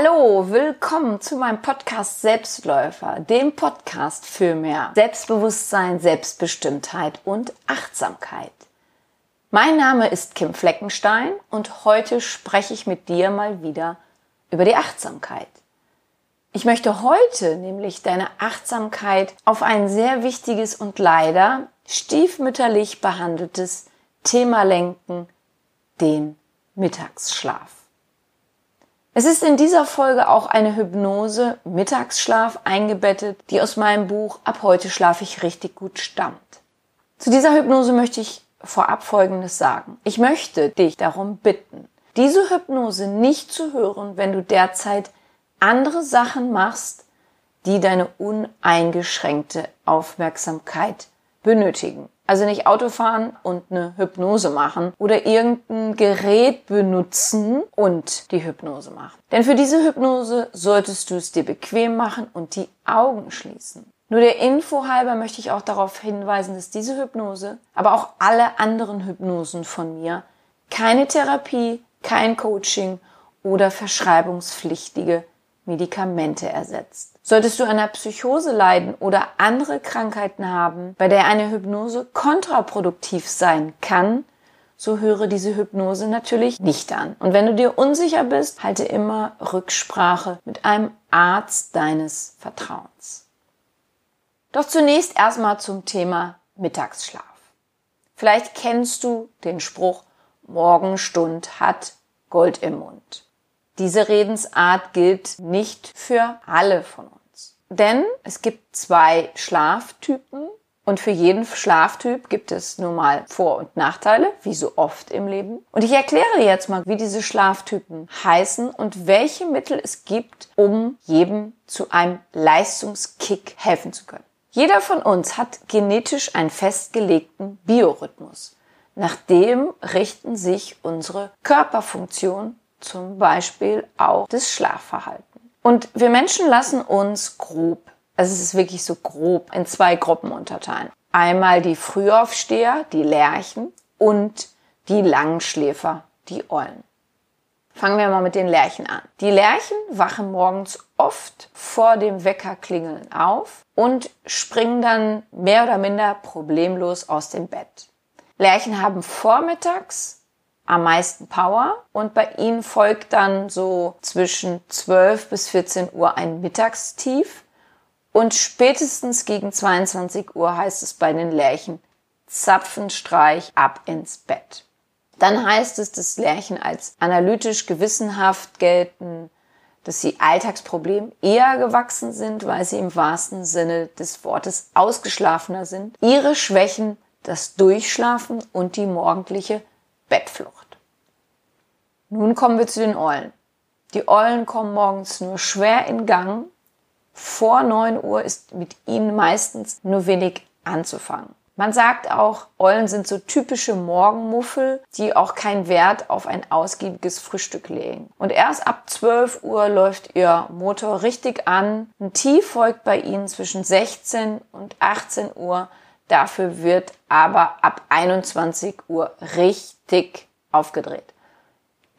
Hallo, willkommen zu meinem Podcast Selbstläufer, dem Podcast für mehr Selbstbewusstsein, Selbstbestimmtheit und Achtsamkeit. Mein Name ist Kim Fleckenstein und heute spreche ich mit dir mal wieder über die Achtsamkeit. Ich möchte heute nämlich deine Achtsamkeit auf ein sehr wichtiges und leider stiefmütterlich behandeltes Thema lenken, den Mittagsschlaf. Es ist in dieser Folge auch eine Hypnose Mittagsschlaf eingebettet, die aus meinem Buch Ab heute schlafe ich richtig gut stammt. Zu dieser Hypnose möchte ich vorab Folgendes sagen. Ich möchte dich darum bitten, diese Hypnose nicht zu hören, wenn du derzeit andere Sachen machst, die deine uneingeschränkte Aufmerksamkeit benötigen. Also nicht Auto fahren und eine Hypnose machen oder irgendein Gerät benutzen und die Hypnose machen. Denn für diese Hypnose solltest du es dir bequem machen und die Augen schließen. Nur der Info halber möchte ich auch darauf hinweisen, dass diese Hypnose, aber auch alle anderen Hypnosen von mir, keine Therapie, kein Coaching oder verschreibungspflichtige Medikamente ersetzt. Solltest du an einer Psychose leiden oder andere Krankheiten haben, bei der eine Hypnose kontraproduktiv sein kann, so höre diese Hypnose natürlich nicht an. Und wenn du dir unsicher bist, halte immer Rücksprache mit einem Arzt deines Vertrauens. Doch zunächst erstmal zum Thema Mittagsschlaf. Vielleicht kennst du den Spruch, Morgenstund hat Gold im Mund. Diese Redensart gilt nicht für alle von uns. Denn es gibt zwei Schlaftypen und für jeden Schlaftyp gibt es nun mal Vor- und Nachteile, wie so oft im Leben. Und ich erkläre jetzt mal, wie diese Schlaftypen heißen und welche Mittel es gibt, um jedem zu einem Leistungskick helfen zu können. Jeder von uns hat genetisch einen festgelegten Biorhythmus. Nach dem richten sich unsere Körperfunktionen zum Beispiel auch das Schlafverhalten. Und wir Menschen lassen uns grob, also es ist wirklich so grob, in zwei Gruppen unterteilen. Einmal die Frühaufsteher, die Lerchen und die Langschläfer, die Eulen. Fangen wir mal mit den Lerchen an. Die Lerchen wachen morgens oft vor dem Weckerklingeln auf und springen dann mehr oder minder problemlos aus dem Bett. Lerchen haben vormittags am meisten Power und bei ihnen folgt dann so zwischen 12 bis 14 Uhr ein Mittagstief und spätestens gegen 22 Uhr heißt es bei den Lärchen Zapfenstreich ab ins Bett. Dann heißt es, dass Lärchen als analytisch gewissenhaft gelten, dass sie Alltagsproblemen eher gewachsen sind, weil sie im wahrsten Sinne des Wortes ausgeschlafener sind. Ihre Schwächen das Durchschlafen und die morgendliche Bettflucht. Nun kommen wir zu den Eulen. Die Eulen kommen morgens nur schwer in Gang. Vor 9 Uhr ist mit ihnen meistens nur wenig anzufangen. Man sagt auch, Eulen sind so typische Morgenmuffel, die auch keinen Wert auf ein ausgiebiges Frühstück legen. Und erst ab 12 Uhr läuft ihr Motor richtig an. Ein Tief folgt bei ihnen zwischen 16 und 18 Uhr. Dafür wird aber ab 21 Uhr richtig aufgedreht.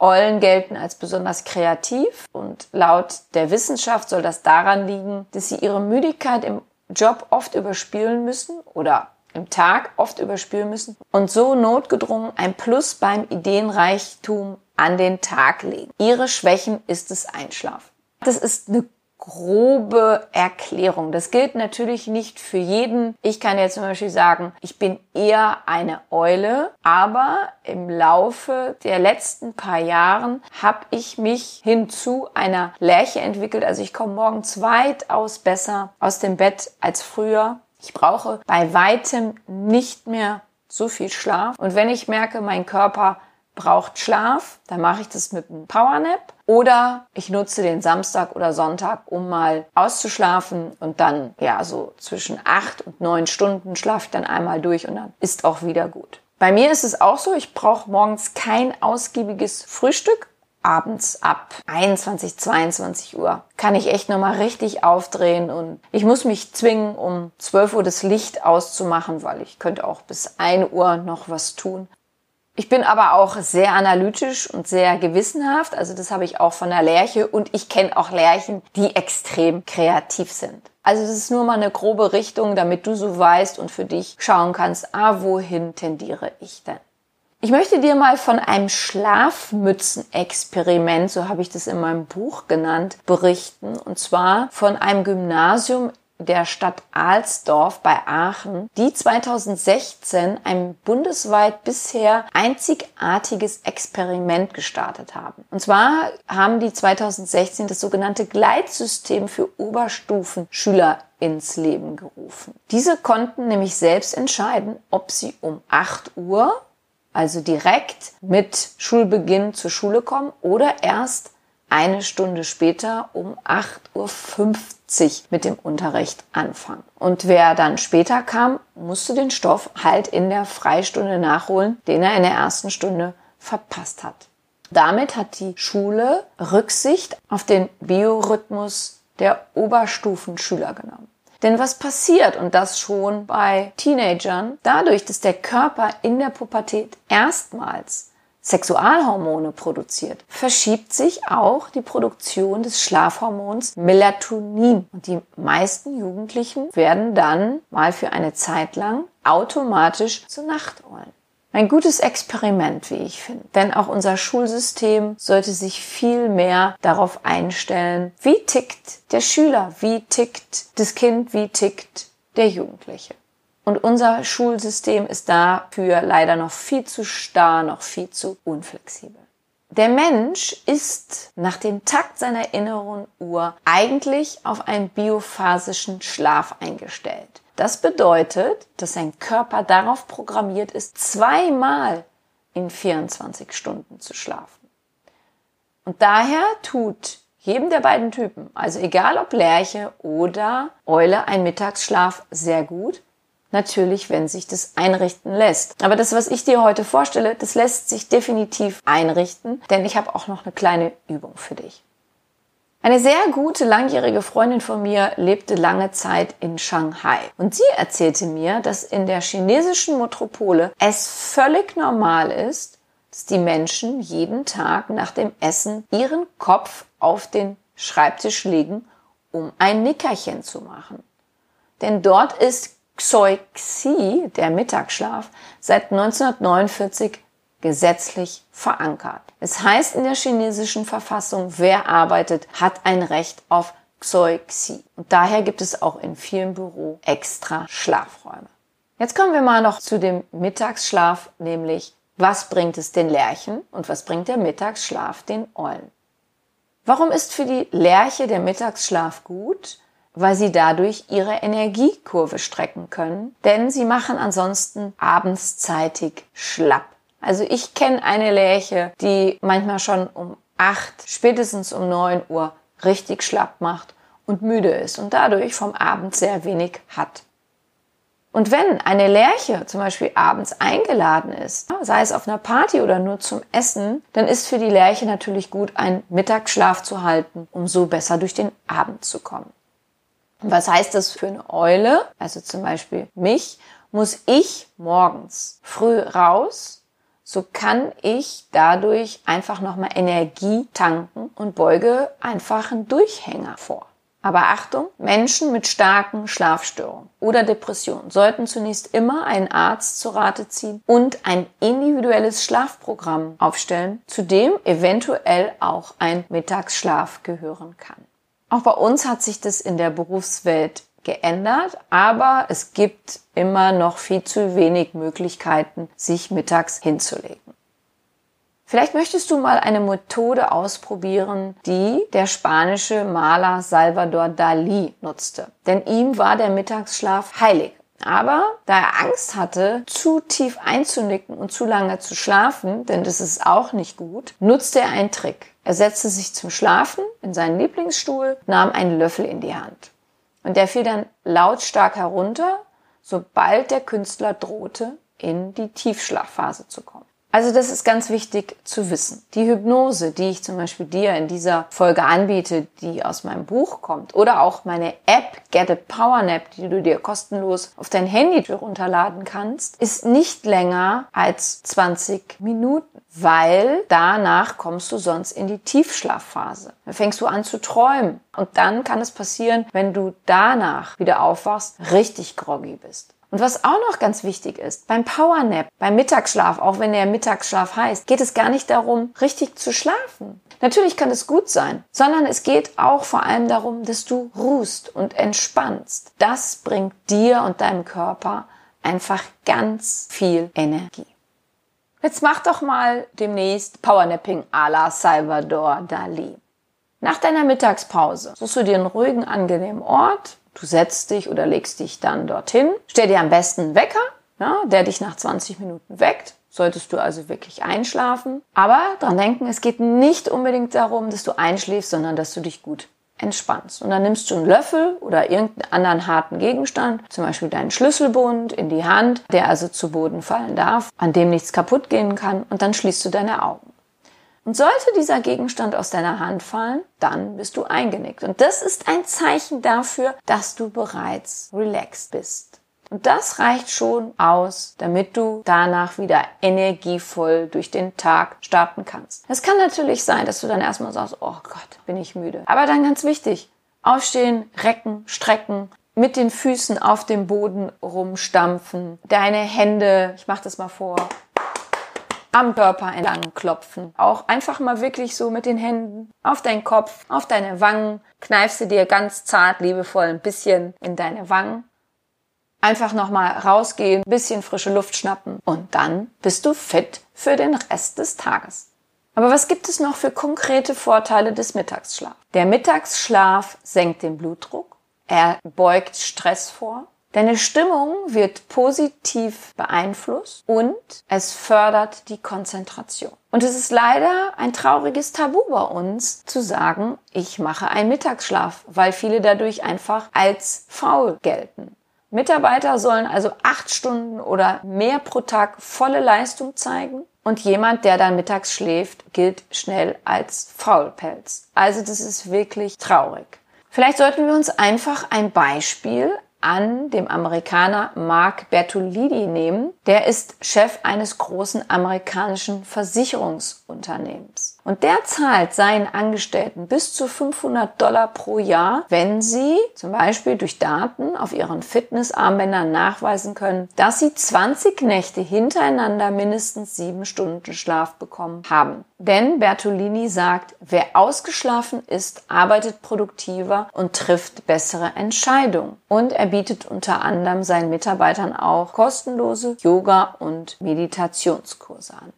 Eulen gelten als besonders kreativ und laut der Wissenschaft soll das daran liegen, dass sie ihre Müdigkeit im Job oft überspielen müssen oder im Tag oft überspielen müssen und so notgedrungen ein Plus beim Ideenreichtum an den Tag legen. Ihre Schwächen ist es Einschlafen. Das ist eine grobe Erklärung. Das gilt natürlich nicht für jeden. Ich kann jetzt zum Beispiel sagen, ich bin eher eine Eule, aber im Laufe der letzten paar Jahren habe ich mich hin zu einer Lerche entwickelt. Also ich komme morgens weitaus besser aus dem Bett als früher. Ich brauche bei weitem nicht mehr so viel Schlaf. Und wenn ich merke, mein Körper braucht Schlaf, dann mache ich das mit einem Powernap oder ich nutze den Samstag oder Sonntag, um mal auszuschlafen und dann ja so zwischen acht und neun Stunden schlafe ich dann einmal durch und dann ist auch wieder gut. Bei mir ist es auch so, ich brauche morgens kein ausgiebiges Frühstück. Abends ab 21, 22 Uhr kann ich echt nochmal richtig aufdrehen und ich muss mich zwingen, um 12 Uhr das Licht auszumachen, weil ich könnte auch bis 1 Uhr noch was tun. Ich bin aber auch sehr analytisch und sehr gewissenhaft. Also das habe ich auch von der Lerche und ich kenne auch Lerchen, die extrem kreativ sind. Also das ist nur mal eine grobe Richtung, damit du so weißt und für dich schauen kannst, ah, wohin tendiere ich denn? Ich möchte dir mal von einem Schlafmützen-Experiment, so habe ich das in meinem Buch genannt, berichten. Und zwar von einem Gymnasium der Stadt Alsdorf bei Aachen, die 2016 ein bundesweit bisher einzigartiges Experiment gestartet haben. Und zwar haben die 2016 das sogenannte Gleitsystem für Oberstufenschüler ins Leben gerufen. Diese konnten nämlich selbst entscheiden, ob sie um 8 Uhr, also direkt mit Schulbeginn zur Schule kommen oder erst eine Stunde später um 8.50 Uhr mit dem Unterricht anfangen. Und wer dann später kam, musste den Stoff halt in der Freistunde nachholen, den er in der ersten Stunde verpasst hat. Damit hat die Schule Rücksicht auf den Biorhythmus der Oberstufenschüler genommen. Denn was passiert, und das schon bei Teenagern, dadurch, dass der Körper in der Pubertät erstmals Sexualhormone produziert, verschiebt sich auch die Produktion des Schlafhormons Melatonin. Und die meisten Jugendlichen werden dann mal für eine Zeit lang automatisch zu Nachteulen. Ein gutes Experiment, wie ich finde. Denn auch unser Schulsystem sollte sich viel mehr darauf einstellen, wie tickt der Schüler, wie tickt das Kind, wie tickt der Jugendliche. Und unser Schulsystem ist dafür leider noch viel zu starr, noch viel zu unflexibel. Der Mensch ist nach dem Takt seiner inneren Uhr eigentlich auf einen biophasischen Schlaf eingestellt. Das bedeutet, dass sein Körper darauf programmiert ist, zweimal in 24 Stunden zu schlafen. Und daher tut jedem der beiden Typen, also egal ob Lerche oder Eule, ein Mittagsschlaf sehr gut, Natürlich, wenn sich das einrichten lässt. Aber das, was ich dir heute vorstelle, das lässt sich definitiv einrichten, denn ich habe auch noch eine kleine Übung für dich. Eine sehr gute langjährige Freundin von mir lebte lange Zeit in Shanghai und sie erzählte mir, dass in der chinesischen Metropole es völlig normal ist, dass die Menschen jeden Tag nach dem Essen ihren Kopf auf den Schreibtisch legen, um ein Nickerchen zu machen. Denn dort ist Xoixi, der Mittagsschlaf, seit 1949 gesetzlich verankert. Es heißt in der chinesischen Verfassung, wer arbeitet, hat ein Recht auf Xoixi. Und daher gibt es auch in vielen Büro extra Schlafräume. Jetzt kommen wir mal noch zu dem Mittagsschlaf, nämlich was bringt es den Lerchen und was bringt der Mittagsschlaf den Eulen? Warum ist für die Lerche der Mittagsschlaf gut? Weil sie dadurch ihre Energiekurve strecken können, denn sie machen ansonsten abends zeitig schlapp. Also ich kenne eine Lerche, die manchmal schon um acht, spätestens um neun Uhr richtig schlapp macht und müde ist und dadurch vom Abend sehr wenig hat. Und wenn eine Lerche zum Beispiel abends eingeladen ist, sei es auf einer Party oder nur zum Essen, dann ist für die Lerche natürlich gut, einen Mittagsschlaf zu halten, um so besser durch den Abend zu kommen. Was heißt das für eine Eule? Also zum Beispiel mich, muss ich morgens früh raus, so kann ich dadurch einfach nochmal Energie tanken und beuge einfach einen Durchhänger vor. Aber Achtung, Menschen mit starken Schlafstörungen oder Depressionen sollten zunächst immer einen Arzt zu Rate ziehen und ein individuelles Schlafprogramm aufstellen, zu dem eventuell auch ein Mittagsschlaf gehören kann. Auch bei uns hat sich das in der Berufswelt geändert, aber es gibt immer noch viel zu wenig Möglichkeiten, sich mittags hinzulegen. Vielleicht möchtest du mal eine Methode ausprobieren, die der spanische Maler Salvador Dali nutzte. Denn ihm war der Mittagsschlaf heilig. Aber da er Angst hatte, zu tief einzunicken und zu lange zu schlafen, denn das ist auch nicht gut, nutzte er einen Trick. Er setzte sich zum Schlafen in seinen Lieblingsstuhl, nahm einen Löffel in die Hand. Und der fiel dann lautstark herunter, sobald der Künstler drohte, in die Tiefschlafphase zu kommen. Also das ist ganz wichtig zu wissen. Die Hypnose, die ich zum Beispiel dir in dieser Folge anbiete, die aus meinem Buch kommt, oder auch meine App Get a Power Nap, die du dir kostenlos auf dein Handy runterladen kannst, ist nicht länger als 20 Minuten, weil danach kommst du sonst in die Tiefschlafphase. Dann fängst du an zu träumen und dann kann es passieren, wenn du danach wieder aufwachst, richtig groggy bist. Und was auch noch ganz wichtig ist, beim Powernap, beim Mittagsschlaf, auch wenn der Mittagsschlaf heißt, geht es gar nicht darum, richtig zu schlafen. Natürlich kann es gut sein, sondern es geht auch vor allem darum, dass du ruhst und entspannst. Das bringt dir und deinem Körper einfach ganz viel Energie. Jetzt mach doch mal demnächst Powernapping à la Salvador Dali. Nach deiner Mittagspause suchst du dir einen ruhigen, angenehmen Ort, Du setzt dich oder legst dich dann dorthin. Stell dir am besten einen Wecker, ja, der dich nach 20 Minuten weckt. Solltest du also wirklich einschlafen. Aber dran denken, es geht nicht unbedingt darum, dass du einschläfst, sondern dass du dich gut entspannst. Und dann nimmst du einen Löffel oder irgendeinen anderen harten Gegenstand, zum Beispiel deinen Schlüsselbund in die Hand, der also zu Boden fallen darf, an dem nichts kaputt gehen kann, und dann schließt du deine Augen. Und sollte dieser Gegenstand aus deiner Hand fallen, dann bist du eingenickt. Und das ist ein Zeichen dafür, dass du bereits relaxed bist. Und das reicht schon aus, damit du danach wieder energievoll durch den Tag starten kannst. Es kann natürlich sein, dass du dann erstmal sagst, oh Gott, bin ich müde. Aber dann ganz wichtig, aufstehen, recken, strecken, mit den Füßen auf dem Boden rumstampfen, deine Hände, ich mach das mal vor, am Körper entlang klopfen. Auch einfach mal wirklich so mit den Händen auf deinen Kopf, auf deine Wangen, kneifst du dir ganz zart, liebevoll ein bisschen in deine Wangen. Einfach nochmal rausgehen, bisschen frische Luft schnappen und dann bist du fit für den Rest des Tages. Aber was gibt es noch für konkrete Vorteile des Mittagsschlafs? Der Mittagsschlaf senkt den Blutdruck, er beugt Stress vor, Deine Stimmung wird positiv beeinflusst und es fördert die Konzentration. Und es ist leider ein trauriges Tabu bei uns zu sagen, ich mache einen Mittagsschlaf, weil viele dadurch einfach als faul gelten. Mitarbeiter sollen also acht Stunden oder mehr pro Tag volle Leistung zeigen. Und jemand, der dann mittags schläft, gilt schnell als Faulpelz. Also das ist wirklich traurig. Vielleicht sollten wir uns einfach ein Beispiel an dem Amerikaner Mark Bertolini nehmen. Der ist Chef eines großen amerikanischen Versicherungsunternehmens. Und der zahlt seinen Angestellten bis zu 500 Dollar pro Jahr, wenn sie zum Beispiel durch Daten auf ihren Fitnessarmbändern nachweisen können, dass sie 20 Nächte hintereinander mindestens sieben Stunden Schlaf bekommen haben. Denn Bertolini sagt, wer ausgeschlafen ist, arbeitet produktiver und trifft bessere Entscheidungen. Und er bietet unter anderem seinen Mitarbeitern auch kostenlose Yoga- und Meditationskurse an.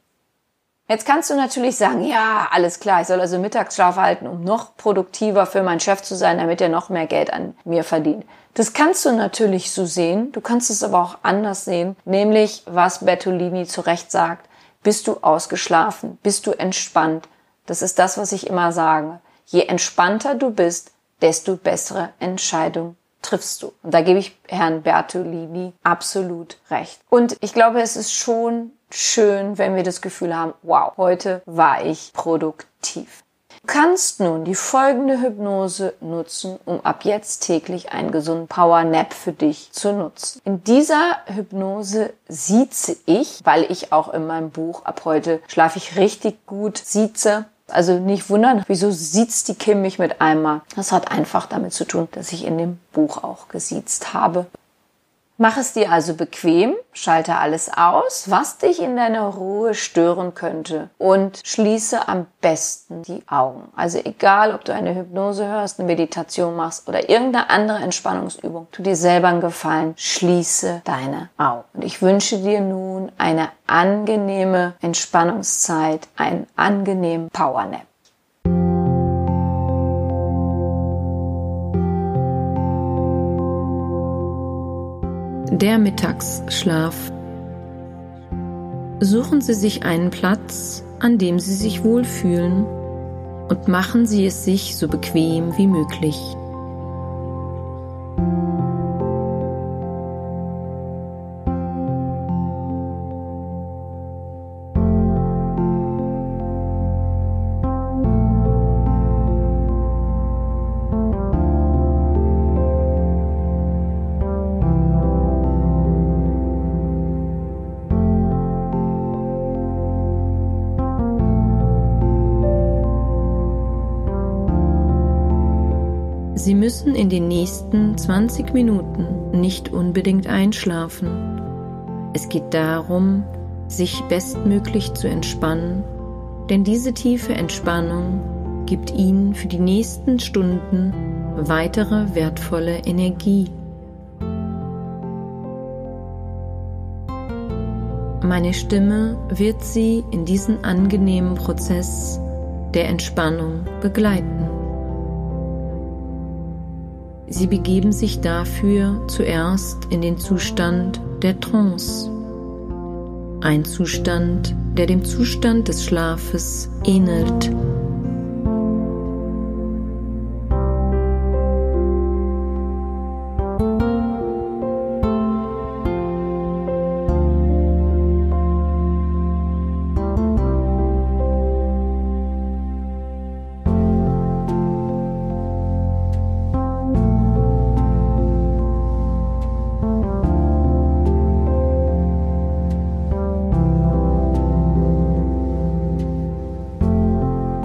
Jetzt kannst du natürlich sagen, ja, alles klar, ich soll also Mittagsschlaf halten, um noch produktiver für meinen Chef zu sein, damit er noch mehr Geld an mir verdient. Das kannst du natürlich so sehen, du kannst es aber auch anders sehen, nämlich was Bertolini zu Recht sagt, bist du ausgeschlafen, bist du entspannt. Das ist das, was ich immer sage. Je entspannter du bist, desto bessere Entscheidungen triffst du. Und da gebe ich Herrn Bertolini absolut recht. Und ich glaube, es ist schon schön, wenn wir das Gefühl haben, wow, heute war ich produktiv. Du kannst nun die folgende Hypnose nutzen, um ab jetzt täglich einen gesunden Power Nap für dich zu nutzen. In dieser Hypnose sieze ich, weil ich auch in meinem Buch ab heute schlafe ich richtig gut sieze. Also nicht wundern, wieso sieht die Kim mich mit einmal? Das hat einfach damit zu tun, dass ich in dem Buch auch gesiezt habe. Mach es dir also bequem, schalte alles aus, was dich in deiner Ruhe stören könnte und schließe am besten die Augen. Also egal, ob du eine Hypnose hörst, eine Meditation machst oder irgendeine andere Entspannungsübung, tu dir selber einen Gefallen, schließe deine Augen. Und ich wünsche dir nun eine angenehme Entspannungszeit, einen angenehmen Powernap. Der Mittagsschlaf. Suchen Sie sich einen Platz, an dem Sie sich wohlfühlen und machen Sie es sich so bequem wie möglich. Müssen in den nächsten 20 Minuten nicht unbedingt einschlafen. Es geht darum, sich bestmöglich zu entspannen, denn diese tiefe Entspannung gibt Ihnen für die nächsten Stunden weitere wertvolle Energie. Meine Stimme wird Sie in diesen angenehmen Prozess der Entspannung begleiten. Sie begeben sich dafür zuerst in den Zustand der Trance, ein Zustand, der dem Zustand des Schlafes ähnelt.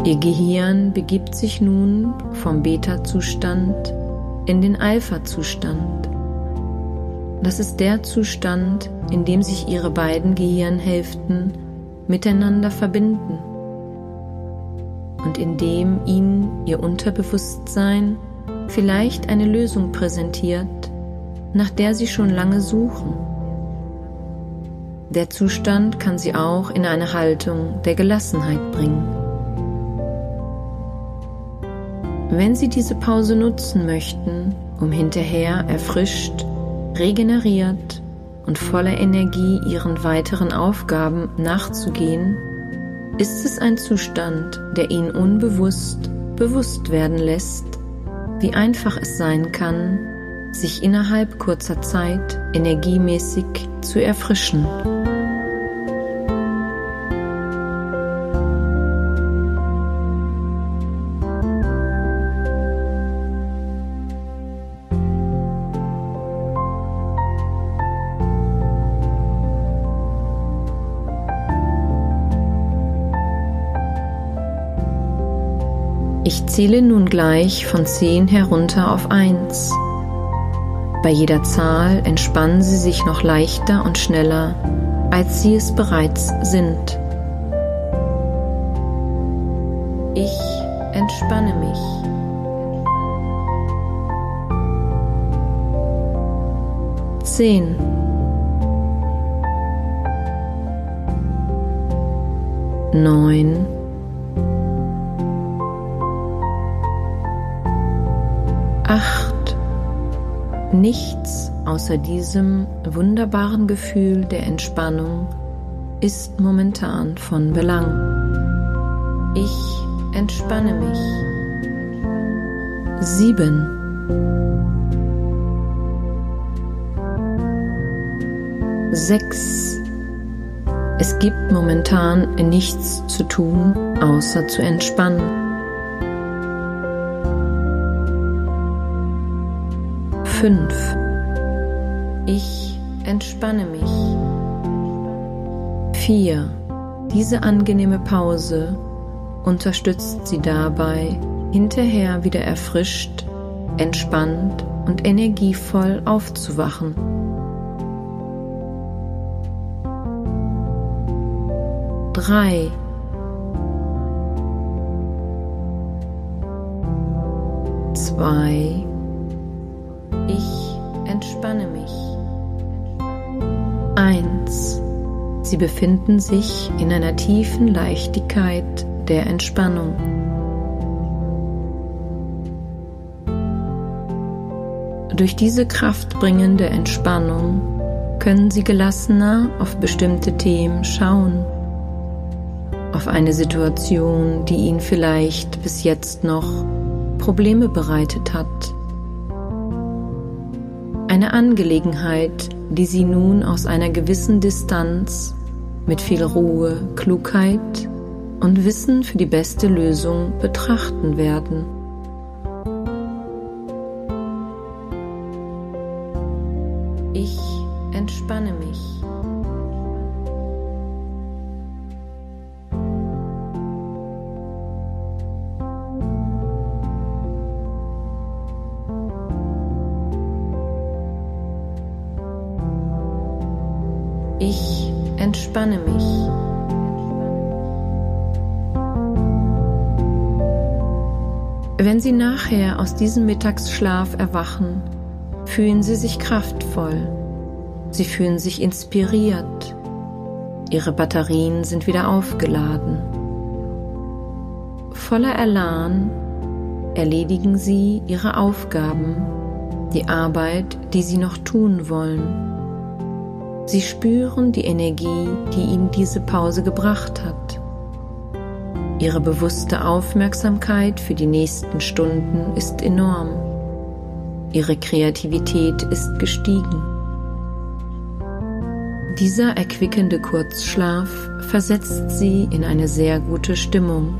Ihr Gehirn begibt sich nun vom Beta-Zustand in den Alpha-Zustand. Das ist der Zustand, in dem sich Ihre beiden Gehirnhälften miteinander verbinden und in dem Ihnen Ihr Unterbewusstsein vielleicht eine Lösung präsentiert, nach der Sie schon lange suchen. Der Zustand kann Sie auch in eine Haltung der Gelassenheit bringen. Wenn Sie diese Pause nutzen möchten, um hinterher erfrischt, regeneriert und voller Energie Ihren weiteren Aufgaben nachzugehen, ist es ein Zustand, der Ihnen unbewusst bewusst werden lässt, wie einfach es sein kann, sich innerhalb kurzer Zeit energiemäßig zu erfrischen. Zähle nun gleich von 10 herunter auf 1. Bei jeder Zahl entspannen Sie sich noch leichter und schneller, als Sie es bereits sind. Ich entspanne mich. Zehn. Neun. Acht. Nichts außer diesem wunderbaren Gefühl der Entspannung ist momentan von Belang. Ich entspanne mich. Sieben. Sechs. Es gibt momentan nichts zu tun, außer zu entspannen. Fünf. Ich entspanne mich. Vier. Diese angenehme Pause unterstützt Sie dabei, hinterher wieder erfrischt, entspannt und energievoll aufzuwachen. Drei. Zwei. Entspanne mich. Eins. Sie befinden sich in einer tiefen Leichtigkeit der Entspannung. Durch diese kraftbringende Entspannung können Sie gelassener auf bestimmte Themen schauen, auf eine Situation, die Ihnen vielleicht bis jetzt noch Probleme bereitet hat eine Angelegenheit, die Sie nun aus einer gewissen Distanz mit viel Ruhe, Klugheit und Wissen für die beste Lösung betrachten werden. Entspanne mich. Wenn Sie nachher aus diesem Mittagsschlaf erwachen, fühlen Sie sich kraftvoll. Sie fühlen sich inspiriert. Ihre Batterien sind wieder aufgeladen. Voller Elan erledigen Sie Ihre Aufgaben, die Arbeit, die Sie noch tun wollen. Sie spüren die Energie, die Ihnen diese Pause gebracht hat. Ihre bewusste Aufmerksamkeit für die nächsten Stunden ist enorm. Ihre Kreativität ist gestiegen. Dieser erquickende Kurzschlaf versetzt Sie in eine sehr gute Stimmung.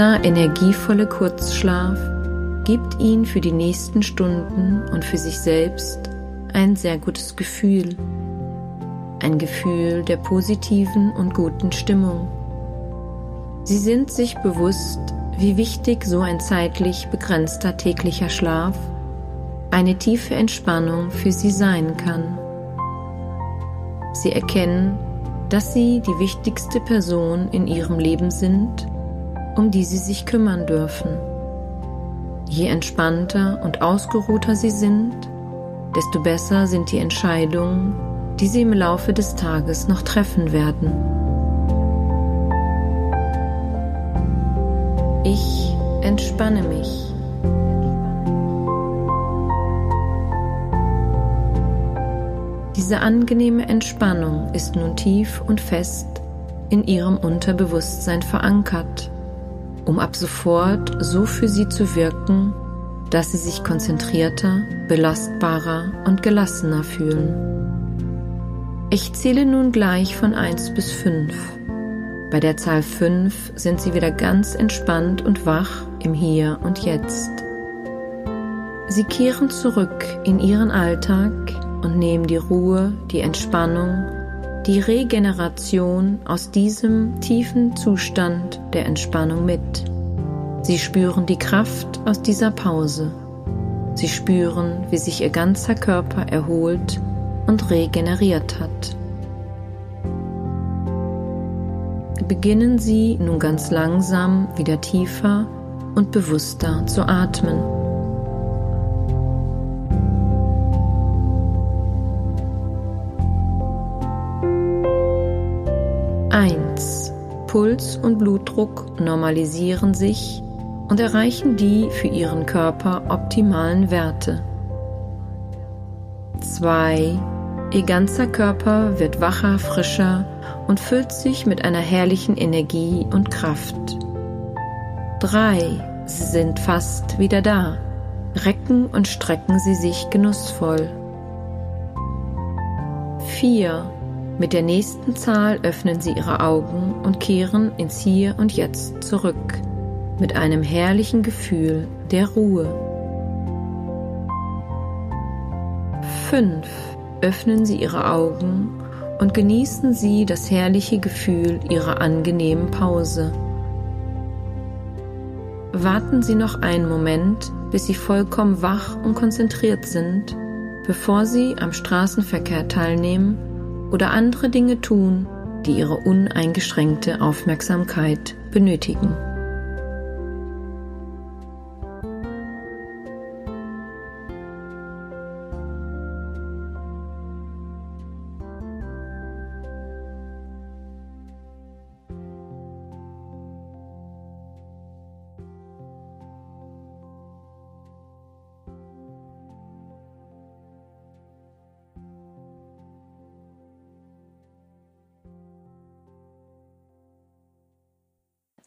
Dieser energievolle Kurzschlaf gibt ihn für die nächsten Stunden und für sich selbst ein sehr gutes Gefühl. Ein Gefühl der positiven und guten Stimmung. Sie sind sich bewusst, wie wichtig so ein zeitlich begrenzter täglicher Schlaf, eine tiefe Entspannung für Sie sein kann. Sie erkennen, dass sie die wichtigste Person in ihrem Leben sind, um die sie sich kümmern dürfen. Je entspannter und ausgeruhter sie sind, desto besser sind die Entscheidungen, die sie im Laufe des Tages noch treffen werden. Ich entspanne mich. Diese angenehme Entspannung ist nun tief und fest in ihrem Unterbewusstsein verankert, um ab sofort so für sie zu wirken, dass sie sich konzentrierter, belastbarer und gelassener fühlen. Ich zähle nun gleich von 1 bis 5. Bei der Zahl 5 sind sie wieder ganz entspannt und wach im Hier und Jetzt. Sie kehren zurück in ihren Alltag und nehmen die Ruhe, die Entspannung, die Regeneration aus diesem tiefen Zustand der Entspannung mit. Sie spüren die Kraft aus dieser Pause. Sie spüren, wie sich ihr ganzer Körper erholt und regeneriert hat. Beginnen Sie nun ganz langsam wieder tiefer und bewusster zu atmen. Puls und Blutdruck normalisieren sich und erreichen die für Ihren Körper optimalen Werte. 2. Ihr ganzer Körper wird wacher, frischer und füllt sich mit einer herrlichen Energie und Kraft. 3. Sie sind fast wieder da. Recken und strecken Sie sich genussvoll. 4. Mit der nächsten Zahl öffnen Sie Ihre Augen und kehren ins Hier und Jetzt zurück mit einem herrlichen Gefühl der Ruhe. 5. Öffnen Sie Ihre Augen und genießen Sie das herrliche Gefühl Ihrer angenehmen Pause. Warten Sie noch einen Moment, bis Sie vollkommen wach und konzentriert sind, bevor Sie am Straßenverkehr teilnehmen oder andere Dinge tun, die ihre uneingeschränkte Aufmerksamkeit benötigen.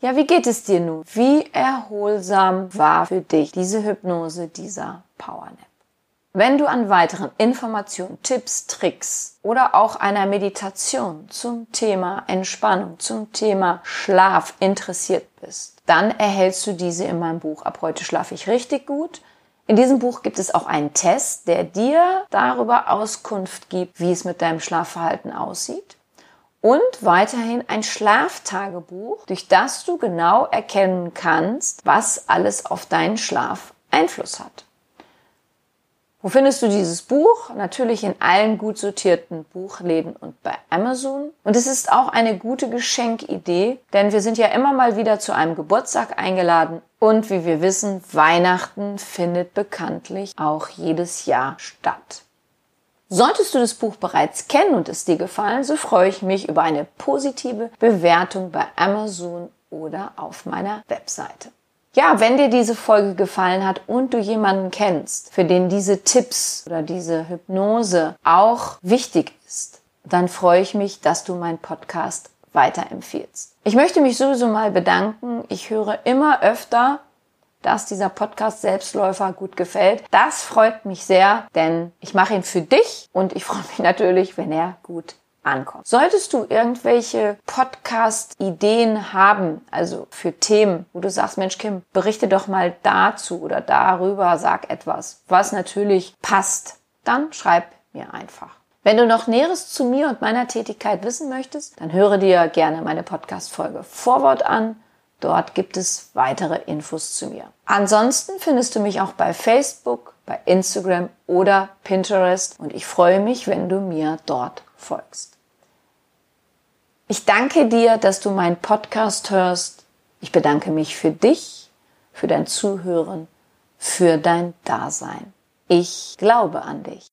Ja, wie geht es dir nun? Wie erholsam war für dich diese Hypnose, dieser Powernap? Wenn du an weiteren Informationen, Tipps, Tricks oder auch einer Meditation zum Thema Entspannung, zum Thema Schlaf interessiert bist, dann erhältst du diese in meinem Buch Ab heute schlafe ich richtig gut. In diesem Buch gibt es auch einen Test, der dir darüber Auskunft gibt, wie es mit deinem Schlafverhalten aussieht und weiterhin ein Schlaftagebuch, durch das du genau erkennen kannst, was alles auf deinen Schlaf Einfluss hat. Wo findest du dieses Buch? Natürlich in allen gut sortierten Buchläden und bei Amazon. Und es ist auch eine gute Geschenkidee, denn wir sind ja immer mal wieder zu einem Geburtstag eingeladen und wie wir wissen, Weihnachten findet bekanntlich auch jedes Jahr statt. Solltest du das Buch bereits kennen und es dir gefallen, so freue ich mich über eine positive Bewertung bei Amazon oder auf meiner Webseite. Ja, wenn dir diese Folge gefallen hat und du jemanden kennst, für den diese Tipps oder diese Hypnose auch wichtig ist, dann freue ich mich, dass du meinen Podcast weiterempfiehlst. Ich möchte mich sowieso mal bedanken. Ich höre immer öfter dass dieser Podcast Selbstläufer gut gefällt. Das freut mich sehr, denn ich mache ihn für dich und ich freue mich natürlich, wenn er gut ankommt. Solltest du irgendwelche Podcast-Ideen haben, also für Themen, wo du sagst, Mensch Kim, berichte doch mal dazu oder darüber, sag etwas, was natürlich passt, dann schreib mir einfach. Wenn du noch Näheres zu mir und meiner Tätigkeit wissen möchtest, dann höre dir gerne meine Podcast-Folge Vorwort an Dort gibt es weitere Infos zu mir. Ansonsten findest du mich auch bei Facebook, bei Instagram oder Pinterest und ich freue mich, wenn du mir dort folgst. Ich danke dir, dass du meinen Podcast hörst. Ich bedanke mich für dich, für dein Zuhören, für dein Dasein. Ich glaube an dich.